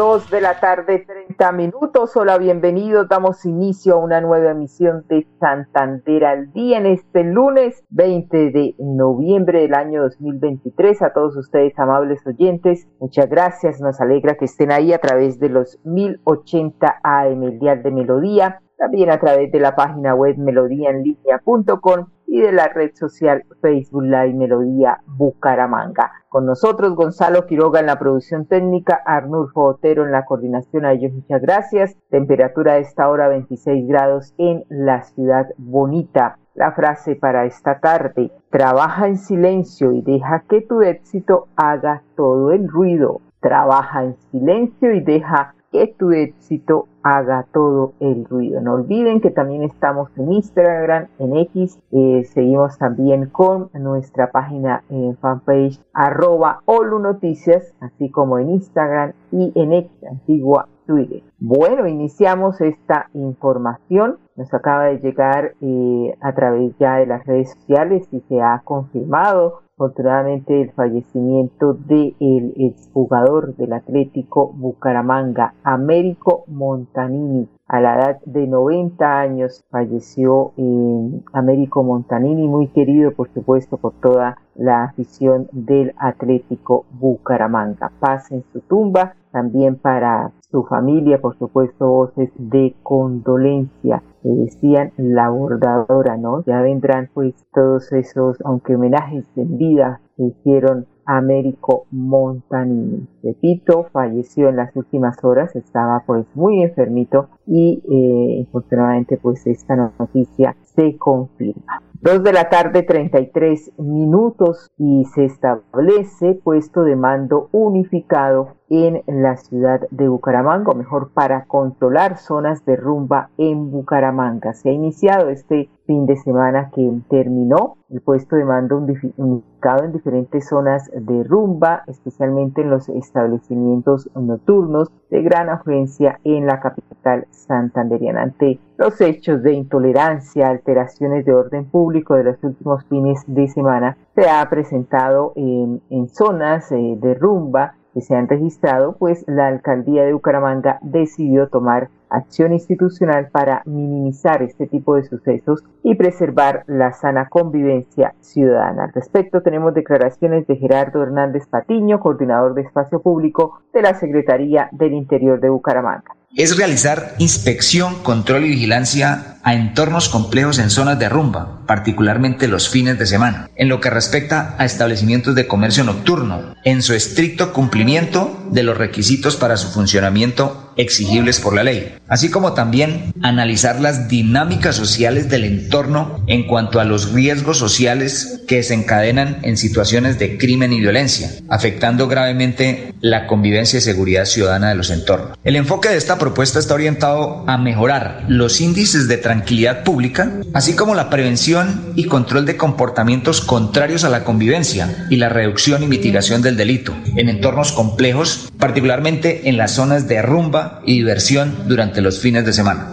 Dos de la tarde, 30 minutos. Hola, bienvenidos. Damos inicio a una nueva emisión de Santander al día en este lunes 20 de noviembre del año 2023. A todos ustedes, amables oyentes, muchas gracias. Nos alegra que estén ahí a través de los 1080 AM, el Dial de Melodía, también a través de la página web melodíaenlínea.com y de la red social Facebook Live Melodía Bucaramanga. Con nosotros Gonzalo Quiroga en la producción técnica, Arnulfo Otero en la coordinación. A ellos muchas gracias. Temperatura de esta hora 26 grados en la ciudad bonita. La frase para esta tarde, trabaja en silencio y deja que tu éxito haga todo el ruido. Trabaja en silencio y deja que tu éxito haga todo el ruido. No olviden que también estamos en Instagram, en X, eh, seguimos también con nuestra página en fanpage arroba Olu Noticias, así como en Instagram y en X, antigua Twitter. Bueno, iniciamos esta información. Nos acaba de llegar eh, a través ya de las redes sociales y se ha confirmado afortunadamente el fallecimiento del de exjugador del Atlético Bucaramanga, Américo Montanini. A la edad de 90 años falleció eh, Américo Montanini, muy querido por supuesto por toda la afición del Atlético Bucaramanga. Paz en su tumba, también para su familia, por supuesto, voces de condolencia que decían la bordadora, ¿no? Ya vendrán pues todos esos, aunque homenajes en vida que hicieron Américo Montanini. Repito, falleció en las últimas horas, estaba pues muy enfermito y eh, afortunadamente pues esta noticia se confirma. Dos de la tarde 33 minutos y se establece puesto de mando unificado en la ciudad de Bucaramanga, mejor para controlar zonas de rumba en Bucaramanga. Se ha iniciado este fin de semana que terminó el puesto de mando unificado en diferentes zonas de rumba, especialmente en los establecimientos nocturnos de gran afluencia en la capital santanderiana. Ante los hechos de intolerancia, alteraciones de orden público de los últimos fines de semana, se ha presentado en, zonas eh, de rumba que se han registrado, pues la alcaldía de Bucaramanga decidió tomar acción institucional para minimizar este tipo de sucesos y preservar la sana convivencia ciudadana. Al respecto, tenemos declaraciones de Gerardo Hernández Patiño, coordinador de espacio público de la Secretaría del Interior de Bucaramanga es realizar inspección, control y vigilancia a entornos complejos en zonas de rumba, particularmente los fines de semana, en lo que respecta a establecimientos de comercio nocturno, en su estricto cumplimiento de los requisitos para su funcionamiento exigibles por la ley, así como también analizar las dinámicas sociales del entorno en cuanto a los riesgos sociales que se encadenan en situaciones de crimen y violencia, afectando gravemente la convivencia y seguridad ciudadana de los entornos. El enfoque de esta propuesta está orientado a mejorar los índices de tranquilidad pública, así como la prevención y control de comportamientos contrarios a la convivencia y la reducción y mitigación del delito en entornos complejos, particularmente en las zonas de rumba y diversión durante los fines de semana.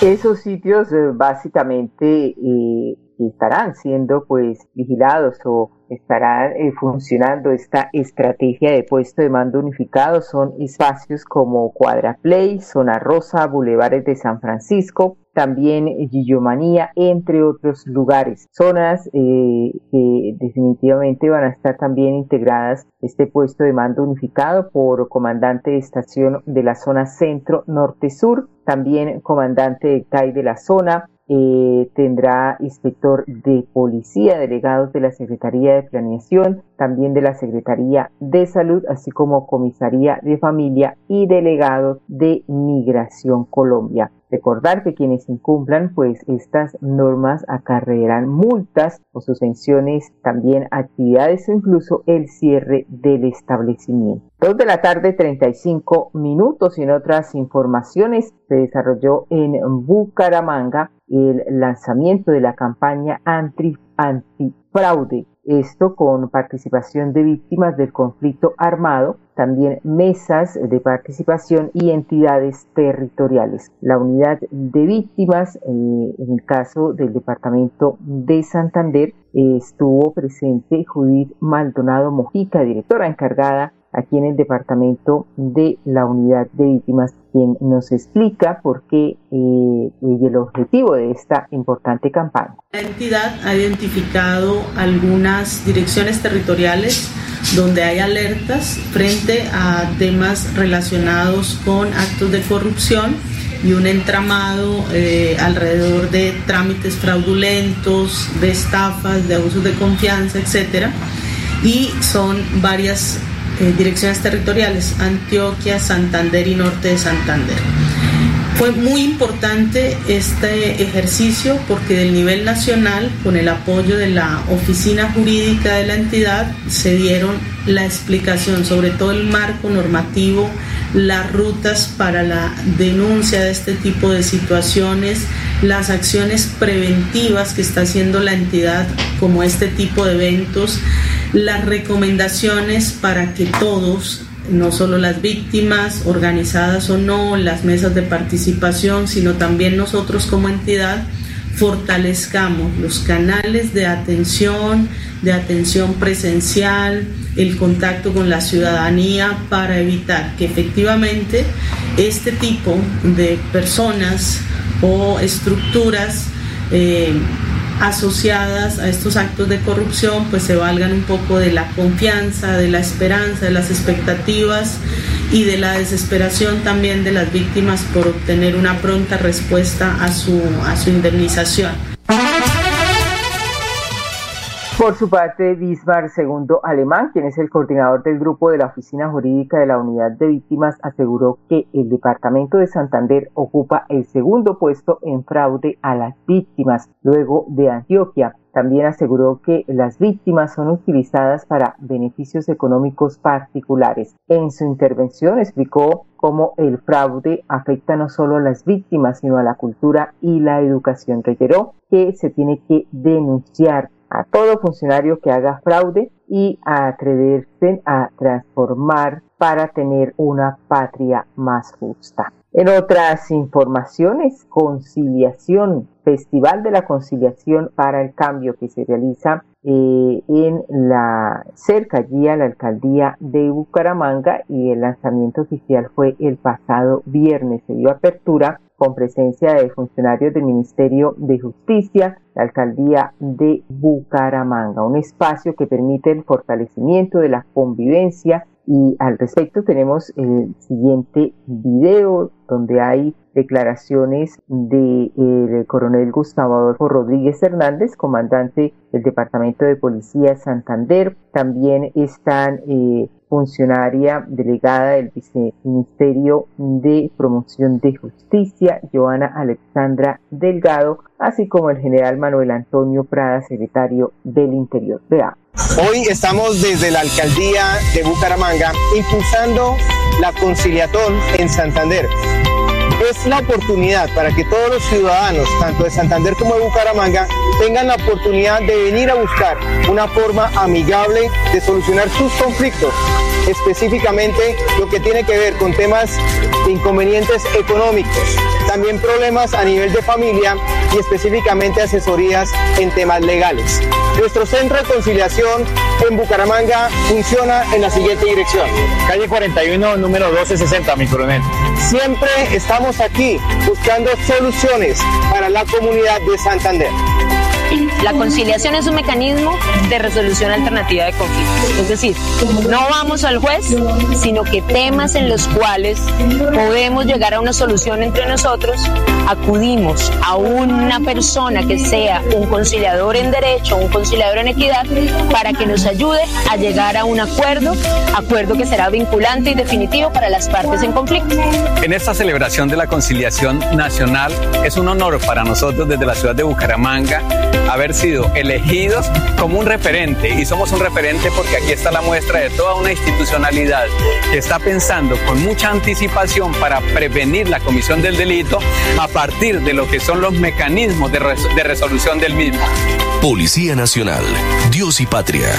Esos sitios eh, básicamente eh, estarán siendo pues vigilados o estará eh, funcionando esta estrategia de puesto de mando unificado son espacios como Cuadra Play, Zona Rosa, Bulevares de San Francisco, también Gillomanía, entre otros lugares. Zonas eh, que definitivamente van a estar también integradas este puesto de mando unificado por comandante de estación de la zona centro norte sur, también comandante de CAI de la zona, eh, tendrá inspector de policía, delegados de la Secretaría de Planeación, también de la Secretaría de Salud, así como comisaría de familia y delegados de Migración Colombia. Recordar que quienes incumplan pues estas normas acarrearán multas o suspensiones, también actividades o incluso el cierre del establecimiento. Dos de la tarde, 35 minutos y en otras informaciones se desarrolló en Bucaramanga el lanzamiento de la campaña anti antifraude esto con participación de víctimas del conflicto armado, también mesas de participación y entidades territoriales. La unidad de víctimas, eh, en el caso del departamento de Santander, estuvo presente Judith Maldonado Mojica, directora encargada aquí en el departamento de la unidad de víctimas, quien nos explica por qué eh, y el objetivo de esta importante campaña. La entidad ha identificado algunas direcciones territoriales donde hay alertas frente a temas relacionados con actos de corrupción y un entramado eh, alrededor de trámites fraudulentos, de estafas, de abusos de confianza, etcétera. Y son varias eh, direcciones territoriales, Antioquia, Santander y Norte de Santander. Fue muy importante este ejercicio porque del nivel nacional, con el apoyo de la oficina jurídica de la entidad, se dieron la explicación sobre todo el marco normativo, las rutas para la denuncia de este tipo de situaciones, las acciones preventivas que está haciendo la entidad como este tipo de eventos, las recomendaciones para que todos, no solo las víctimas, organizadas o no, las mesas de participación, sino también nosotros como entidad, fortalezcamos los canales de atención, de atención presencial, el contacto con la ciudadanía para evitar que efectivamente este tipo de personas o estructuras eh, asociadas a estos actos de corrupción pues se valgan un poco de la confianza, de la esperanza, de las expectativas y de la desesperación también de las víctimas por obtener una pronta respuesta a su, a su indemnización. Por su parte, Bismar II Alemán, quien es el coordinador del grupo de la Oficina Jurídica de la Unidad de Víctimas, aseguró que el Departamento de Santander ocupa el segundo puesto en fraude a las víctimas, luego de Antioquia. También aseguró que las víctimas son utilizadas para beneficios económicos particulares. En su intervención explicó cómo el fraude afecta no solo a las víctimas, sino a la cultura y la educación. Reiteró que se tiene que denunciar a todo funcionario que haga fraude y a atreverse a transformar para tener una patria más justa. En otras informaciones, conciliación, Festival de la Conciliación para el Cambio que se realiza eh, en la cerca allí a la alcaldía de Bucaramanga y el lanzamiento oficial fue el pasado viernes. Se dio apertura con presencia de funcionarios del Ministerio de Justicia, la alcaldía de Bucaramanga, un espacio que permite el fortalecimiento de la convivencia y al respecto tenemos el siguiente video donde hay declaraciones del de, coronel Gustavo Adolfo Rodríguez Hernández, comandante del Departamento de Policía Santander. También están eh, funcionaria delegada del Viceministerio de Promoción de Justicia, Joana Alexandra Delgado, así como el general Manuel Antonio Prada, secretario del Interior. Veamos. Hoy estamos desde la alcaldía de Bucaramanga impulsando la conciliatón en Santander es la oportunidad para que todos los ciudadanos, tanto de Santander como de Bucaramanga, tengan la oportunidad de venir a buscar una forma amigable de solucionar sus conflictos, específicamente lo que tiene que ver con temas de inconvenientes económicos, también problemas a nivel de familia y específicamente asesorías en temas legales. Nuestro centro de conciliación en Bucaramanga funciona en la siguiente dirección. Calle 41, número 1260, mi coronel. Siempre estamos aquí buscando soluciones para la comunidad de Santander. La conciliación es un mecanismo de resolución alternativa de conflictos. Es decir, no vamos al juez, sino que temas en los cuales podemos llegar a una solución entre nosotros, acudimos a una persona que sea un conciliador en derecho, un conciliador en equidad, para que nos ayude a llegar a un acuerdo, acuerdo que será vinculante y definitivo para las partes en conflicto. En esta celebración de la conciliación nacional es un honor para nosotros desde la ciudad de Bucaramanga haber sido elegidos como un referente y somos un referente porque aquí está la muestra de toda una institucionalidad que está pensando con mucha anticipación para prevenir la comisión del delito a partir de lo que son los mecanismos de resolución del mismo. Policía Nacional, Dios y Patria.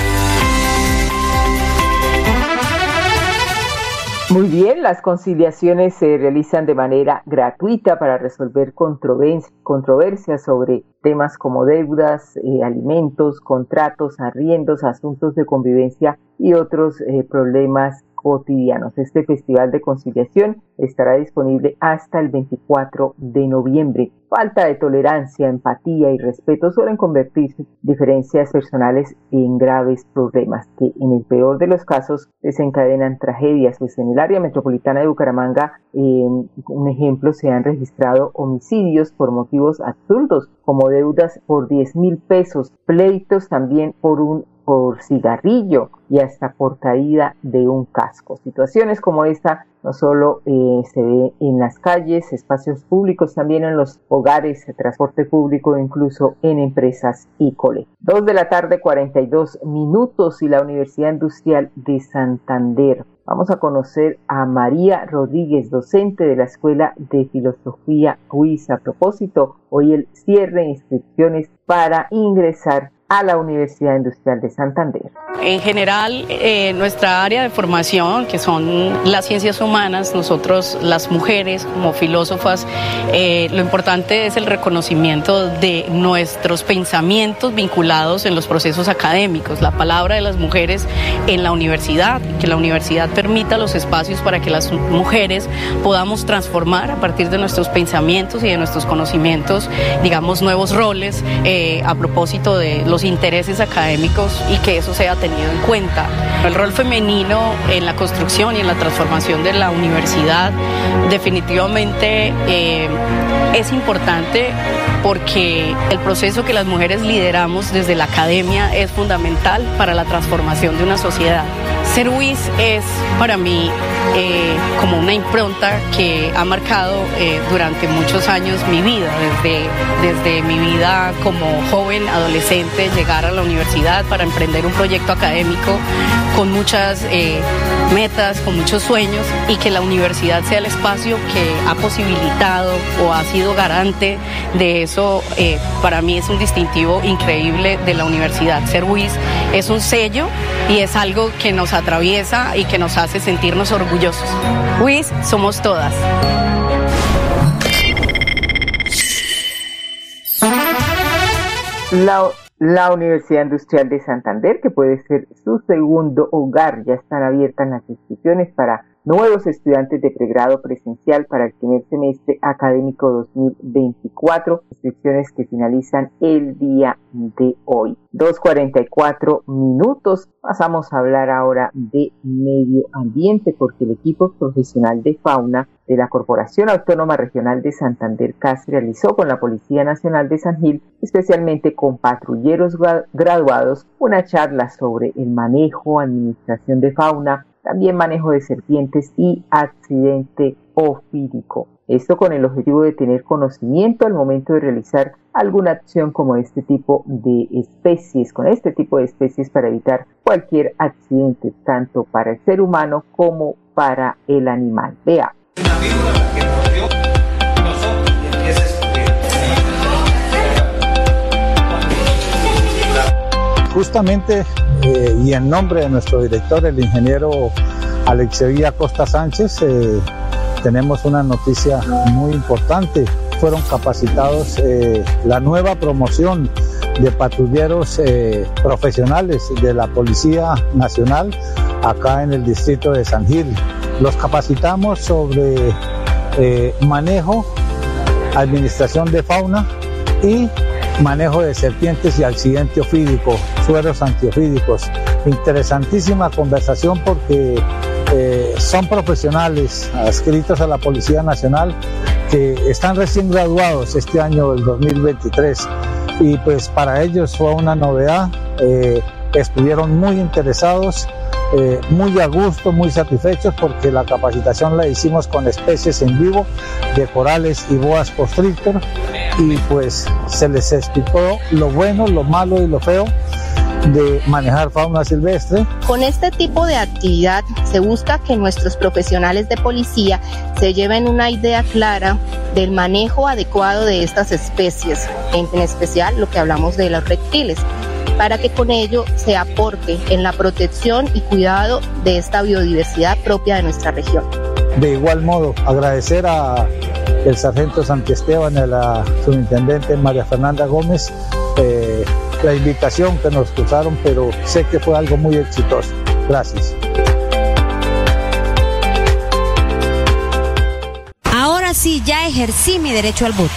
Muy bien, las conciliaciones se realizan de manera gratuita para resolver controversias sobre temas como deudas, eh, alimentos, contratos, arriendos, asuntos de convivencia y otros eh, problemas cotidianos. Este Festival de Conciliación estará disponible hasta el 24 de noviembre. Falta de tolerancia, empatía y respeto suelen convertirse diferencias personales en graves problemas que en el peor de los casos desencadenan tragedias. Pues en el área metropolitana de Bucaramanga, un ejemplo, se han registrado homicidios por motivos absurdos como deudas por 10 mil pesos, pleitos también por un por cigarrillo y hasta por caída de un casco. Situaciones como esta no solo eh, se ve en las calles, espacios públicos, también en los hogares, transporte público, incluso en empresas y colegios. Dos de la tarde, 42 minutos y la Universidad Industrial de Santander. Vamos a conocer a María Rodríguez, docente de la Escuela de Filosofía UIS. A propósito, hoy el cierre de inscripciones para ingresar a la Universidad Industrial de Santander. En general, eh, nuestra área de formación, que son las ciencias humanas, nosotros las mujeres como filósofas, eh, lo importante es el reconocimiento de nuestros pensamientos vinculados en los procesos académicos, la palabra de las mujeres en la universidad, que la universidad permita los espacios para que las mujeres podamos transformar a partir de nuestros pensamientos y de nuestros conocimientos, digamos, nuevos roles eh, a propósito de los intereses académicos y que eso sea tenido en cuenta. El rol femenino en la construcción y en la transformación de la universidad definitivamente eh, es importante porque el proceso que las mujeres lideramos desde la academia es fundamental para la transformación de una sociedad. Ser WIS es para mí eh, como una impronta que ha marcado eh, durante muchos años mi vida, desde, desde mi vida como joven, adolescente, llegar a la universidad para emprender un proyecto académico con muchas eh, metas, con muchos sueños y que la universidad sea el espacio que ha posibilitado o ha sido garante de eso, para mí es un distintivo increíble de la universidad. Ser WIS es un sello y es algo que nos atraviesa y que nos hace sentirnos orgullosos. WIS somos todas. La, la, Universidad Industrial de Santander, que puede ser su segundo hogar, ya están abiertas las inscripciones para nuevos estudiantes de pregrado presencial para el primer semestre académico 2024, inscripciones que finalizan el día de hoy. 2.44 minutos. Pasamos a hablar ahora de medio ambiente porque el equipo profesional de fauna de la Corporación Autónoma Regional de Santander CAS realizó con la Policía Nacional de San Gil, especialmente con patrulleros graduados, una charla sobre el manejo, administración de fauna, también manejo de serpientes y accidente ofídico. Esto con el objetivo de tener conocimiento al momento de realizar alguna acción como este tipo de especies, con este tipo de especies para evitar cualquier accidente, tanto para el ser humano como para el animal. Vea. Justamente eh, y en nombre de nuestro director, el ingeniero Alexevía Costa Sánchez, eh, tenemos una noticia muy importante. Fueron capacitados eh, la nueva promoción de patrulleros profesionales de la Policía Nacional acá en el distrito de San Gil. Los capacitamos sobre manejo, administración de fauna y manejo de serpientes y accidente ofídico, sueros antiofídicos. Interesantísima conversación porque eh, son profesionales adscritos a la Policía Nacional que están recién graduados este año del 2023 y pues para ellos fue una novedad, eh, estuvieron muy interesados, eh, muy a gusto, muy satisfechos porque la capacitación la hicimos con especies en vivo de corales y boas constrictor y pues se les explicó lo bueno, lo malo y lo feo de manejar fauna silvestre. Con este tipo de actividad se busca que nuestros profesionales de policía se lleven una idea clara del manejo adecuado de estas especies, en especial lo que hablamos de los reptiles para que con ello se aporte en la protección y cuidado de esta biodiversidad propia de nuestra región. De igual modo, agradecer a el sargento Santiesteban y a la subintendente María Fernanda Gómez eh, la invitación que nos cruzaron, pero sé que fue algo muy exitoso. Gracias. Sí, ya ejercí mi derecho al voto.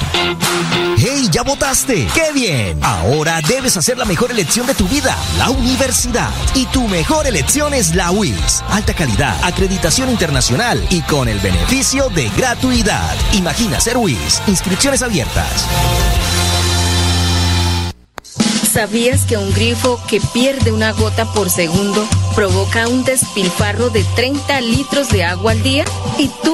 ¡Hey, ya votaste! ¡Qué bien! Ahora debes hacer la mejor elección de tu vida, la universidad. Y tu mejor elección es la UIS. Alta calidad, acreditación internacional y con el beneficio de gratuidad. Imagina ser UIS. Inscripciones abiertas. ¿Sabías que un grifo que pierde una gota por segundo provoca un despilfarro de 30 litros de agua al día? ¿Y tú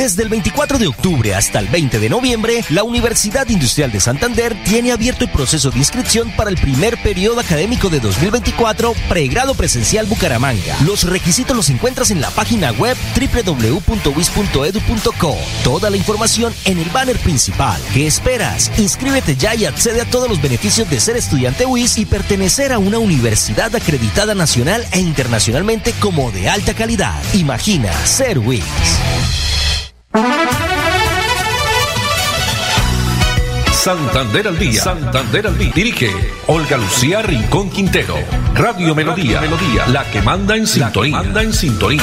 Desde el 24 de octubre hasta el 20 de noviembre, la Universidad Industrial de Santander tiene abierto el proceso de inscripción para el primer periodo académico de 2024, pregrado presencial Bucaramanga. Los requisitos los encuentras en la página web www.wis.edu.co. Toda la información en el banner principal. ¿Qué esperas? Inscríbete ya y accede a todos los beneficios de ser estudiante WIS y pertenecer a una universidad acreditada nacional e internacionalmente como de alta calidad. Imagina ser WIS. Santander al día. Santander al día. Dirige Olga Lucía Rincón Quintero. Radio Melodía. Melodía. La que manda en sintonía. Manda en sintonía.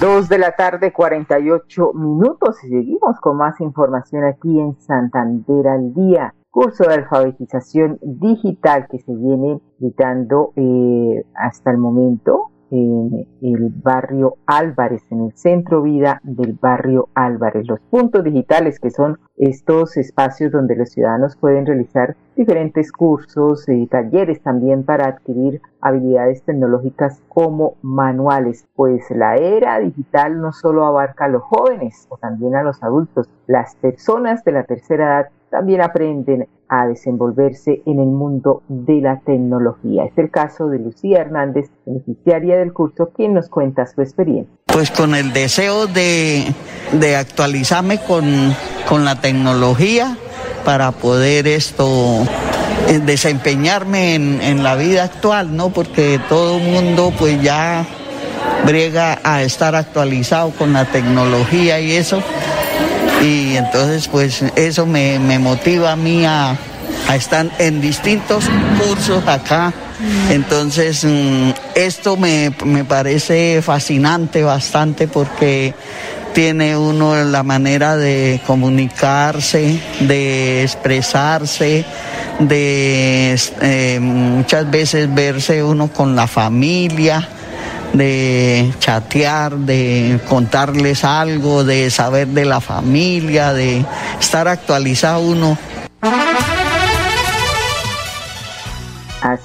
Dos de la tarde, 48 minutos y seguimos con más información aquí en Santander al día. Curso de alfabetización digital que se viene dictando eh, hasta el momento en el barrio Álvarez, en el centro vida del barrio Álvarez. Los puntos digitales, que son estos espacios donde los ciudadanos pueden realizar diferentes cursos y talleres también para adquirir habilidades tecnológicas como manuales, pues la era digital no solo abarca a los jóvenes o también a los adultos, las personas de la tercera edad también aprenden a desenvolverse en el mundo de la tecnología. Es el caso de Lucía Hernández, beneficiaria del curso, quien nos cuenta su experiencia. Pues con el deseo de, de actualizarme con, con la tecnología para poder esto eh, desempeñarme en, en, la vida actual, ¿no? Porque todo el mundo pues ya briega a estar actualizado con la tecnología y eso y entonces pues eso me, motiva a mí a, estar en distintos cursos acá. Entonces mm, esto me, me parece fascinante bastante porque tiene uno la manera de comunicarse, de expresarse, de eh, muchas veces verse uno con la familia de chatear, de contarles algo, de saber de la familia, de estar actualizado uno.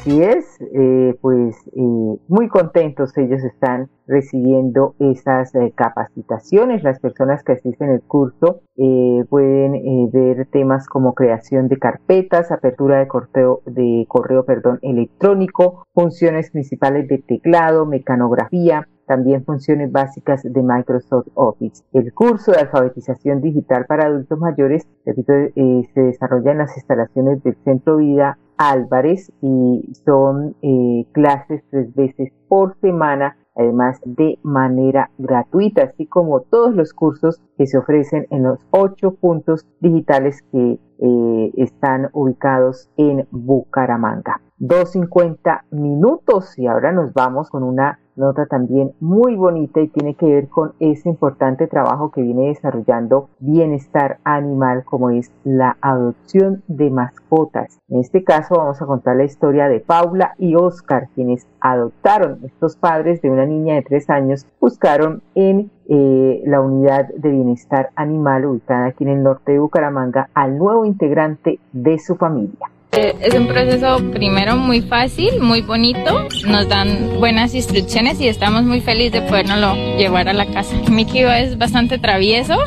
Así es, eh, pues eh, muy contentos ellos están recibiendo esas eh, capacitaciones. Las personas que asisten al curso pueden ver temas como creación de carpetas, apertura de correo, electrónico, funciones principales de teclado, mecanografía, también funciones básicas de Microsoft Office. El curso de alfabetización digital para adultos mayores repito, se desarrolla en las instalaciones del Centro Vida Álvarez y son eh, clases tres veces por semana además de manera gratuita, así como todos los cursos que se ofrecen en los ocho puntos digitales que eh, están ubicados en Bucaramanga. 2.50 minutos y ahora nos vamos con una nota también muy bonita y tiene que ver con ese importante trabajo que viene desarrollando Bienestar Animal como es la adopción de mascotas. En este caso vamos a contar la historia de Paula y Oscar, quienes adoptaron estos padres de una niña de tres años, buscaron en eh, la unidad de bienestar animal ubicada aquí en el norte de Bucaramanga al nuevo integrante de su familia. Eh, es un proceso primero muy fácil, muy bonito, nos dan buenas instrucciones y estamos muy felices de podernoslo llevar a la casa. Mickey es bastante travieso,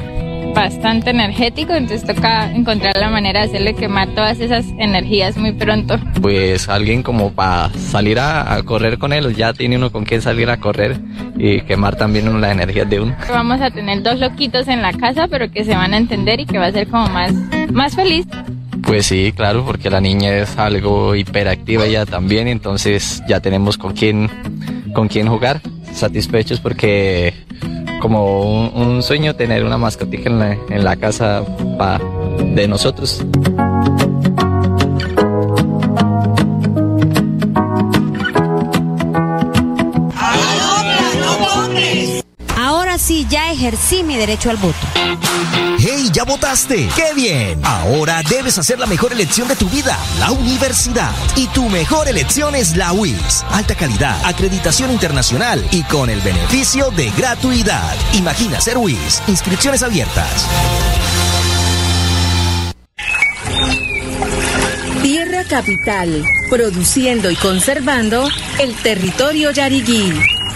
bastante energético, entonces toca encontrar la manera de hacerle quemar todas esas energías muy pronto. Pues alguien como para salir a, correr con él, ya tiene uno con quien salir a correr y quemar también uno las energías de uno. Vamos a tener dos loquitos en la casa, pero que se van a entender y que va a ser como más, más feliz. Pues sí, claro, porque la niña es algo hiperactiva ya también, entonces ya tenemos con quién, con quién jugar, satisfechos porque como un, sueño tener una mascotita en la, en la casa de nosotros. sí ya ejercí mi derecho al voto. ¡Hey, ya votaste! ¡Qué bien! Ahora debes hacer la mejor elección de tu vida, la universidad. Y tu mejor elección es la UIS. Alta calidad, acreditación internacional y con el beneficio de gratuidad. Imagina ser UIS. Inscripciones abiertas. Tierra Capital, produciendo y conservando el territorio yariguí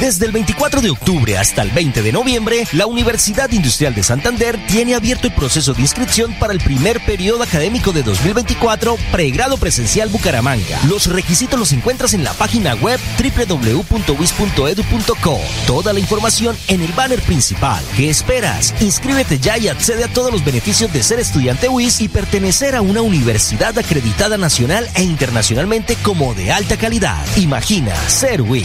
Desde el 24 de octubre hasta el 20 de noviembre, la Universidad Industrial de Santander tiene abierto el proceso de inscripción para el primer periodo académico de 2024, pregrado presencial Bucaramanga. Los requisitos los encuentras en la página web www.wis.edu.co. Toda la información en el banner principal. ¿Qué esperas? Inscríbete ya y accede a todos los beneficios de ser estudiante WIS y pertenecer a una universidad acreditada nacional e internacionalmente como de alta calidad. Imagina ser WIS.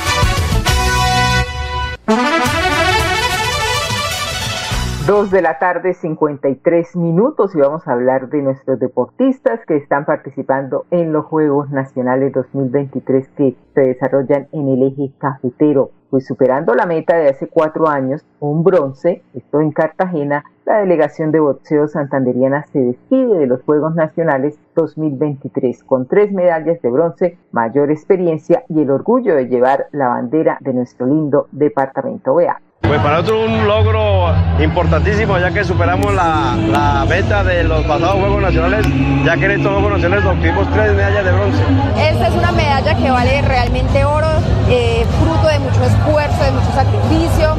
Dos de la tarde, 53 minutos, y vamos a hablar de nuestros deportistas que están participando en los Juegos Nacionales 2023 que se desarrollan en el eje cafetero pues superando la meta de hace cuatro años, un bronce, esto en Cartagena, la delegación de boxeo santanderiana se despide de los Juegos Nacionales 2023 con tres medallas de bronce, mayor experiencia y el orgullo de llevar la bandera de nuestro lindo departamento. Vea. Pues para nosotros un logro importantísimo ya que superamos la, meta de los pasados Juegos Nacionales, ya que en estos Juegos Nacionales obtuvimos tres medallas de bronce. Esta es una medalla que vale realmente oro, eh, fruto de mucho esfuerzo, de mucho sacrificio,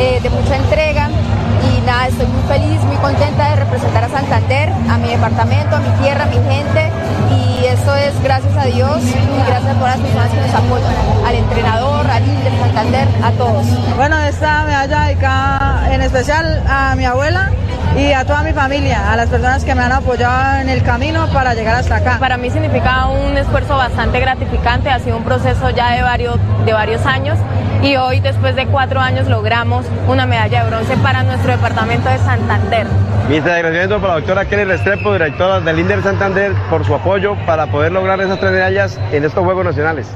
eh, de mucha entrega y nada, estoy muy feliz, muy contenta de representar a Santander, a mi departamento, a mi tierra, a mi gente y es gracias a Dios y gracias a todas las personas que nos apoyan, al entrenador, al Inter Santander, a todos. Bueno, esta medalla dedicada en especial a mi abuela y a toda mi familia, a las personas que me han apoyado en el camino para llegar hasta acá. Para mí significa un esfuerzo bastante gratificante, ha sido un proceso ya de varios, de varios años y hoy después de cuatro años logramos una medalla de bronce para nuestro departamento de Santander. Mi agradecimiento para la doctora Kelly Restrepo, directora del INDER Santander, por su apoyo para poder lograr esas tres medallas en estos Juegos Nacionales.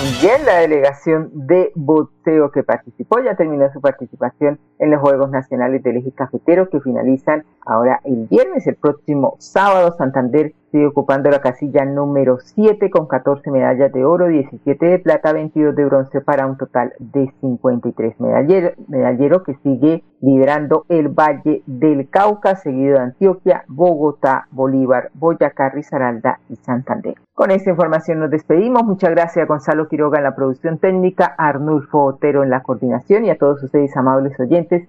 Muy bien, la delegación de boxeo que participó, ya terminó su participación en los Juegos Nacionales del Eje Cafetero que finalizan ahora el viernes, el próximo sábado. Santander sigue ocupando la casilla número 7 con 14 medallas de oro, 17 de plata, 22 de bronce para un total de 53 medalleros, medallero que sigue liderando el Valle del Cauca, seguido de Antioquia, Bogotá, Bolívar, Boyacá, Risaralda y Santander. Con esta información nos despedimos. Muchas gracias a Gonzalo Quiroga en la producción técnica, a Arnulfo Otero en la coordinación y a todos ustedes, amables oyentes,